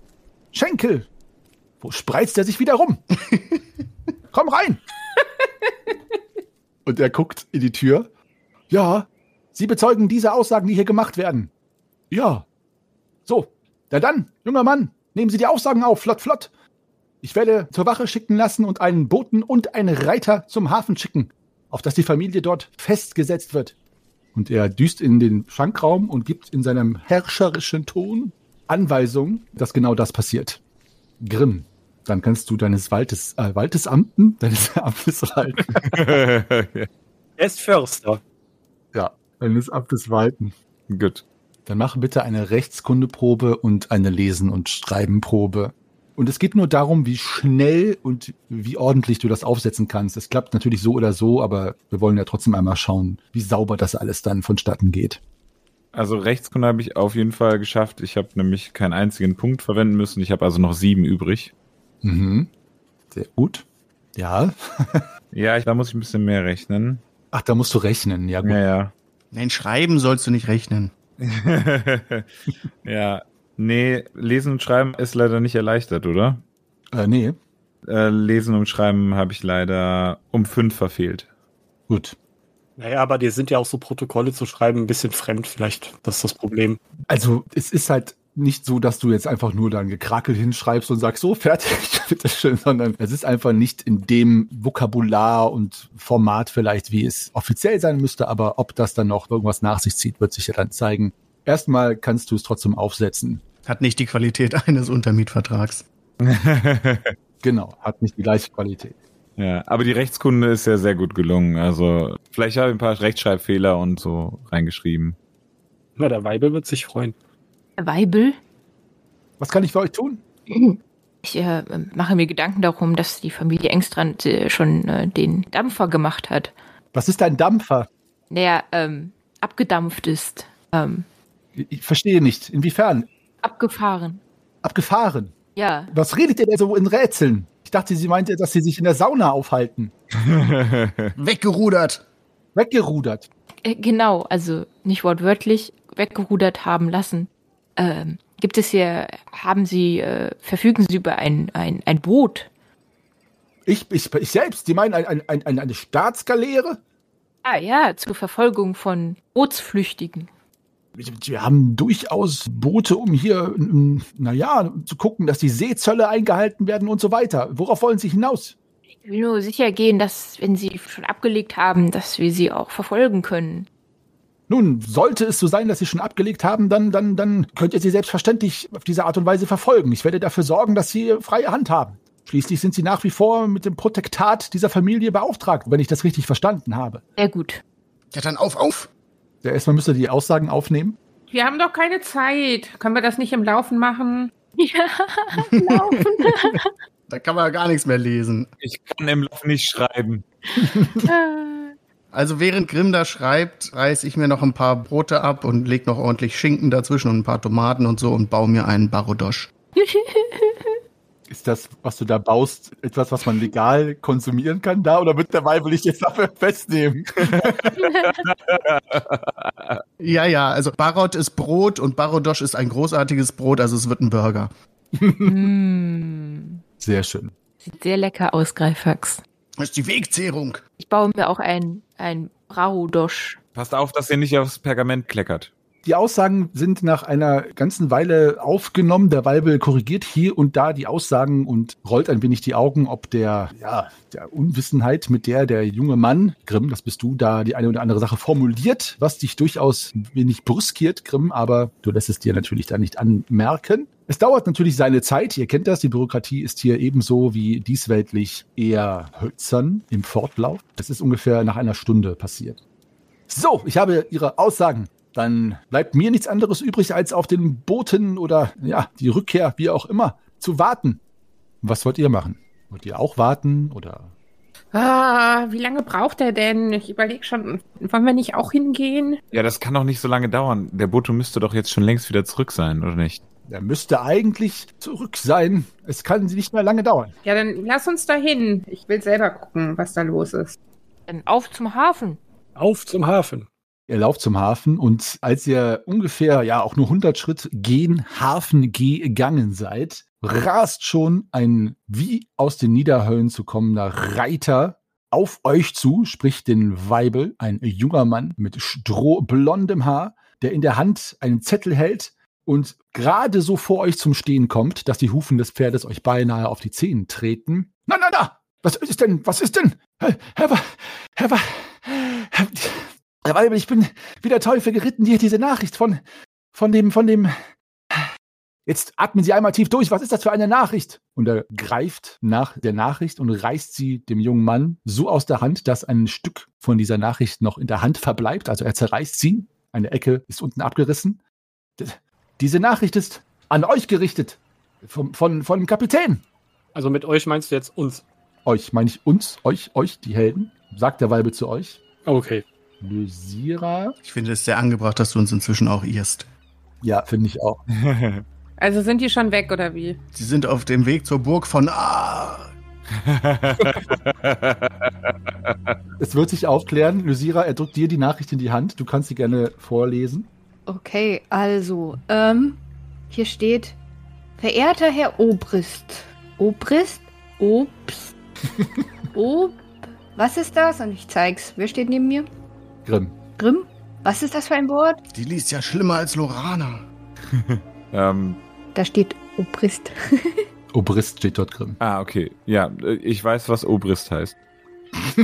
Schenkel! Wo spreizt er sich wieder rum? *laughs* Komm rein! Und er guckt in die Tür. Ja, Sie bezeugen diese Aussagen, die hier gemacht werden. Ja. So, na dann, junger Mann, nehmen Sie die Aussagen auf, flott, flott. Ich werde zur Wache schicken lassen und einen Boten und einen Reiter zum Hafen schicken, auf dass die Familie dort festgesetzt wird. Und er düst in den Schankraum und gibt in seinem herrscherischen Ton Anweisungen, dass genau das passiert. Grimm, dann kannst du deines Waldes, äh, Waldesamten, *laughs* deines Amtes walten. *laughs* Er ist Förster. ja, deines Amtes walten. Gut. Dann mach bitte eine Rechtskundeprobe und eine Lesen- und Schreibenprobe. Und es geht nur darum, wie schnell und wie ordentlich du das aufsetzen kannst. Es klappt natürlich so oder so, aber wir wollen ja trotzdem einmal schauen, wie sauber das alles dann vonstatten geht. Also Rechtskunde habe ich auf jeden Fall geschafft. Ich habe nämlich keinen einzigen Punkt verwenden müssen. Ich habe also noch sieben übrig. Mhm. Sehr gut. Ja. *laughs* Ja, ich, da muss ich ein bisschen mehr rechnen. Ach, da musst du rechnen. Ja, gut. Ja, ja. Nein, schreiben sollst du nicht rechnen. *laughs* ja. Nee, Lesen und Schreiben ist leider nicht erleichtert, oder? Äh, nee, Äh, Lesen und Schreiben habe ich leider um fünf verfehlt. gut. Naja, aber dir sind ja auch so Protokolle zu schreiben ein bisschen fremd, vielleicht. Das ist das Problem. Also es ist halt nicht so, dass du jetzt einfach nur dann gekrakel hinschreibst und sagst, so fertig, *laughs* bitteschön, sondern es ist einfach nicht in dem Vokabular und Format vielleicht, wie es offiziell sein müsste, aber ob das dann noch irgendwas nach sich zieht, wird sich ja dann zeigen. Erstmal kannst du es trotzdem aufsetzen. Hat nicht die Qualität *laughs* eines Untermietvertrags. *laughs* Genau, hat nicht die gleiche Qualität. Ja, aber die Rechtskunde ist ja sehr gut gelungen. Also vielleicht habe ich ein paar Rechtschreibfehler und so reingeschrieben. Na, der Weibel wird sich freuen. Weibel? Was kann ich für euch tun? *clears throat* Ich äh, mache mir Gedanken darum, dass die Familie Engstrand äh, schon äh, den Dampfer gemacht hat. Was ist ein Dampfer? Der ähm, abgedampft ist. Ähm, Ich verstehe nicht. Inwiefern? Abgefahren. Abgefahren. Ja, Was redet ihr denn so in Rätseln? Ich dachte, sie meinte, dass sie sich in der Sauna aufhalten. *laughs* Weggerudert! Weggerudert. äh, genau. Also nicht wortwörtlich weggerudert haben lassen. Ähm, gibt es hier, haben Sie, äh, verfügen Sie über ein, ein, ein Boot? Ich, ich, ich selbst, die meinen ein, ein, ein, ein- eine Staatsgaleere? Ah ja, zur Verfolgung von Bootsflüchtigen. Wir haben durchaus Boote, um hier, naja, zu gucken, dass die Seezölle eingehalten werden und so weiter. Worauf wollen Sie hinaus? Ich will nur sicher gehen, dass, wenn Sie schon abgelegt haben, dass wir Sie auch verfolgen können. Nun, sollte es so sein, dass Sie schon abgelegt haben, dann, dann, dann könnt ihr sie selbstverständlich auf diese Art und Weise verfolgen. Ich werde dafür sorgen, dass Sie freie Hand haben. Schließlich sind Sie nach wie vor mit dem Protektat dieser Familie beauftragt, wenn ich das richtig verstanden habe. Sehr gut. Ja, dann auf, auf! Ja, erstmal müsst ihr die Aussagen aufnehmen. Wir haben doch keine Zeit. Können wir das nicht im Laufen machen? Ja, *laughs* laufen. *laughs* Da kann man ja gar nichts mehr lesen. Ich kann im Lauf nicht schreiben. Also während Grimm da schreibt, reiß ich mir noch ein paar Brote ab und leg noch ordentlich Schinken dazwischen und ein paar Tomaten und so und baue mir einen Barodosch. *laughs* Ist das, was du da baust, etwas, was man legal konsumieren kann da oder wird der Weibel dich jetzt dafür festnehmen? *laughs* Ja, ja, also Barot ist Brot und Barodosch ist ein großartiges Brot, also es wird ein Burger. mm, Sehr schön. sieht sehr lecker aus, Greifax. Das ist die Wegzehrung. Ich baue mir auch ein, ein Braudosch. Passt auf, dass ihr nicht aufs Pergament kleckert. Die Aussagen sind nach einer ganzen Weile aufgenommen. Der Weibel korrigiert hier und da die Aussagen und rollt ein wenig die Augen, ob der, ja, der Unwissenheit, mit der der junge Mann, Grimm, das bist du, da die eine oder andere Sache formuliert, was dich durchaus wenig brüskiert, Grimm, aber du lässt es dir natürlich da nicht anmerken. Es dauert natürlich seine Zeit, ihr kennt das, die Bürokratie ist hier ebenso wie diesweltlich eher hölzern im Fortlauf. Das ist ungefähr nach einer Stunde passiert. So, ich habe Ihre Aussagen. Dann bleibt mir nichts anderes übrig, als auf den Booten oder ja, die Rückkehr, wie auch immer, zu warten. Was wollt ihr machen? Wollt ihr auch warten oder? Ah, wie lange braucht er denn? Ich überlege schon, wollen wir nicht auch hingehen? Ja, das kann doch nicht so lange dauern. Der Boto müsste doch jetzt schon längst wieder zurück sein, oder nicht? Er müsste eigentlich zurück sein. Es kann nicht mehr lange dauern. Ja, dann lass uns da hin. Ich will selber gucken, was da los ist. Dann auf zum Hafen. Auf zum Hafen. Ihr lauft zum Hafen und als ihr ungefähr, ja, auch nur 100 Schritt gen Hafen gegangen seid, rast schon ein wie aus den Niederhöllen zu kommender Reiter auf euch zu, sprich den Weibel, ein junger Mann mit strohblondem Haar, der in der Hand einen Zettel hält und gerade so vor euch zum Stehen kommt, dass die Hufen des Pferdes euch beinahe auf die Zehen treten. Na, na, na! Was ist denn? Was ist denn? Herr, Herr, Wa- Herr, Wa- Herr, Herr Weibel, ich bin wie der Teufel geritten, hier diese Nachricht von, von dem, von dem. Jetzt atmen Sie einmal tief durch. Was ist das für eine Nachricht? Und er greift nach der Nachricht und reißt sie dem jungen Mann so aus der Hand, dass ein Stück von dieser Nachricht noch in der Hand verbleibt. Also er zerreißt sie. Eine Ecke ist unten abgerissen. Diese Nachricht ist an euch gerichtet. Vom, von, von dem Kapitän. Also mit euch meinst du jetzt uns? Euch, meine ich uns, euch, euch, die Helden, sagt der Weibel zu euch. Okay. Lysira. Ich finde es sehr angebracht, dass du uns inzwischen auch irrst. Ja, finde ich auch. *laughs* Also sind die schon weg oder wie? Sie sind auf dem Weg zur Burg von Ah. *laughs* Es wird sich aufklären. Lysira, er drückt dir die Nachricht in die Hand. Du kannst sie gerne vorlesen. Okay, also, ähm, hier steht, verehrter Herr Obrist. Obrist? Obst? *laughs* Ob? Was ist das? Und ich zeig's. Wer steht neben mir? Grimm. Grimm? Was ist das für ein Wort? Die liest ja schlimmer als Lorana. *laughs* ähm, Da steht Obrist. *laughs* Obrist steht dort Grimm. ah, okay. Ja, äh, ich weiß, was Obrist heißt. *laughs*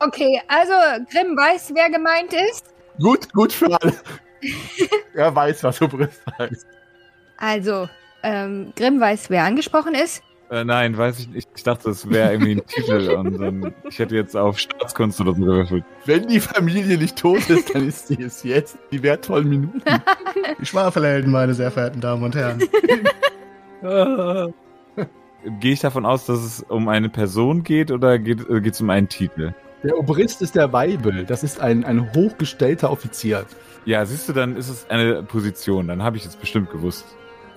Okay, also Grimm weiß, wer gemeint ist. Gut, gut für alle. er weiß, was Obrist heißt. Also, ähm, Grimm weiß, wer angesprochen ist. Äh, nein, weiß ich nicht. Ich dachte, es wäre irgendwie ein Titel *laughs* und dann, ich hätte jetzt auf Staatskunst oder so gewürfelt. Wenn die Familie nicht tot ist, dann ist sie es jetzt. Die wertvollen Minuten. *laughs* Die Schwafelhelden, meine sehr verehrten Damen und Herren. *laughs* Gehe ich davon aus, dass es um eine Person geht oder geht es um einen Titel? Der Obrist ist der Weibel. Das ist ein, ein hochgestellter Offizier. Ja, siehst du, dann ist es eine Position. Dann habe ich es bestimmt gewusst.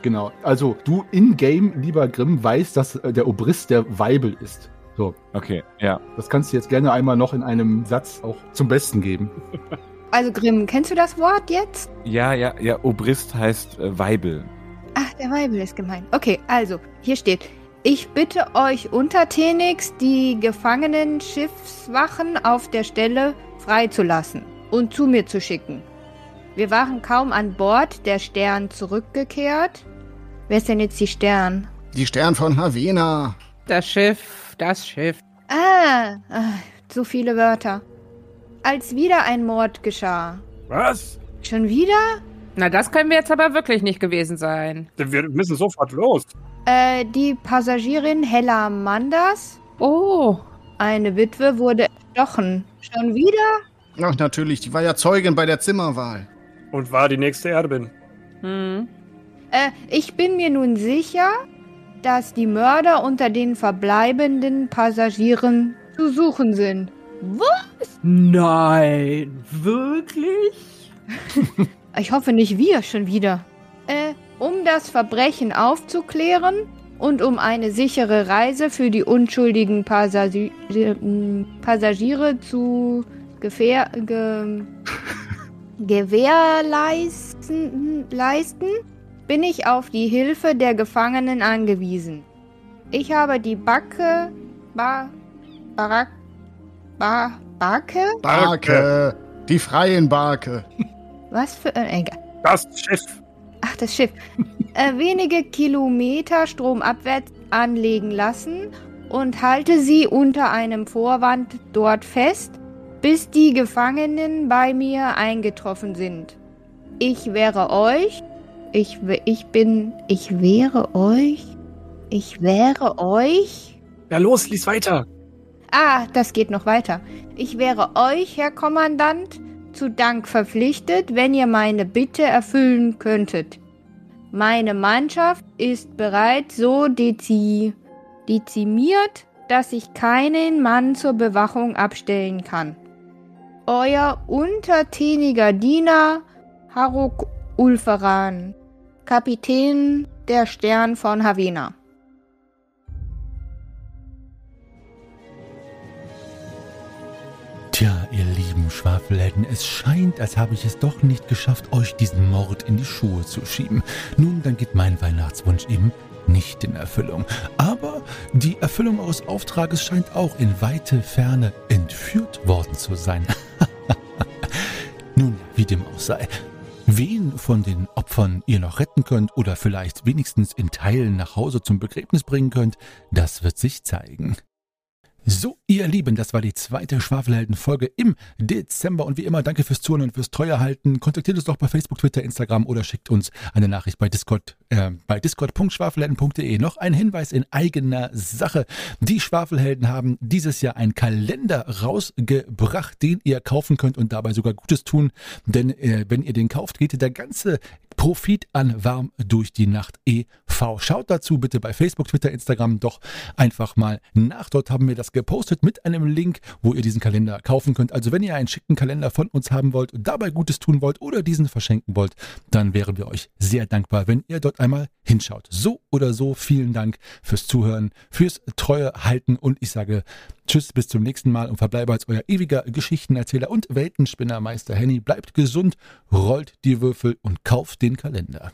Genau. Also du in-game, lieber Grimm, weißt, dass äh, der Obrist der Weibel ist. So, Okay, ja. das kannst du jetzt gerne einmal noch in einem Satz auch zum Besten geben. *laughs* Also Grimm, kennst du das Wort jetzt? Ja, ja, ja, Obrist heißt äh, Weibel. Ach, der Weibel ist gemeint. Okay, also, hier steht. Ich bitte euch untertänigst, die gefangenen Schiffswachen auf der Stelle freizulassen und zu mir zu schicken. Wir waren kaum an Bord, der Stern zurückgekehrt. Wer ist denn jetzt die Stern? Die Stern von Havena. Das Schiff, das Schiff. Ah, ah, so viele Wörter. Als wieder ein Mord geschah. Was? Schon wieder? Na, das können wir jetzt aber wirklich nicht gewesen sein. Wir müssen sofort los. Äh, die Passagierin Hella Manders, Oh, eine Witwe, wurde erstochen. Schon wieder? Ach, natürlich, die war ja Zeugin bei der Zimmerwahl. Und war die nächste Erbin. hm. Äh, ich bin mir nun sicher, dass die Mörder unter den verbleibenden Passagieren zu suchen sind. Nein, wirklich? *laughs* Ich hoffe nicht wir schon wieder. Äh, um das Verbrechen aufzuklären und um eine sichere Reise für die unschuldigen Passagi äh, Passagiere zu gefähr ge *laughs* gewährleisten leisten, bin ich auf die Hilfe der Gefangenen angewiesen. Ich habe die Backe ba Barak ba Barke? Barke. Die freien Barke. Was für ein egal. Das Schiff. Ach, das Schiff. *laughs* äh, wenige Kilometer stromabwärts anlegen lassen und halte sie unter einem Vorwand dort fest, bis die Gefangenen bei mir eingetroffen sind. Ich wäre euch, ich, ich bin, ich wäre euch, ich wäre euch. Ja, los, lies weiter. Ah, das geht noch weiter. Ich wäre euch, Herr Kommandant, zu Dank verpflichtet, wenn ihr meine Bitte erfüllen könntet. Meine Mannschaft ist bereits so dezi dezimiert, dass ich keinen Mann zur Bewachung abstellen kann. Euer untertäniger Diener Haruk Ulferan, Kapitän der Stern von Havena. Tja, ihr lieben Schwafelhelden, es scheint, als habe ich es doch nicht geschafft, euch diesen Mord in die Schuhe zu schieben. Nun, dann geht mein Weihnachtswunsch eben nicht in Erfüllung. Aber die Erfüllung eures Auftrages scheint auch in weite Ferne entführt worden zu sein. *laughs* Nun, wie dem auch sei. Wen von den Opfern ihr noch retten könnt oder vielleicht wenigstens in Teilen nach Hause zum Begräbnis bringen könnt, das wird sich zeigen. So, ihr Lieben, das war die zweite Schwafelhelden-Folge im Dezember. Und wie immer, danke fürs Zuhören und fürs Treuerhalten. Kontaktiert uns doch bei Facebook, Twitter, Instagram oder schickt uns eine Nachricht bei Discord, äh, bei discord.schwafelhelden.de. Noch ein Hinweis in eigener Sache. Die Schwafelhelden haben dieses Jahr einen Kalender rausgebracht, den ihr kaufen könnt und dabei sogar Gutes tun. Denn äh, wenn ihr den kauft, geht der ganze Profit an Warm durch die Nacht e.V. Schaut dazu bitte bei Facebook, Twitter, Instagram doch einfach mal nach. Dort haben wir das gepostet mit einem Link, wo ihr diesen Kalender kaufen könnt. Also wenn ihr einen schicken Kalender von uns haben wollt und dabei Gutes tun wollt oder diesen verschenken wollt, dann wären wir euch sehr dankbar, wenn ihr dort einmal hinschaut. So oder so, vielen Dank fürs Zuhören, fürs treue Halten und ich sage Tschüss, bis zum nächsten Mal und verbleibe als euer ewiger Geschichtenerzähler und Weltenspinnermeister Henny. Bleibt gesund, rollt die Würfel und kauft den Kalender.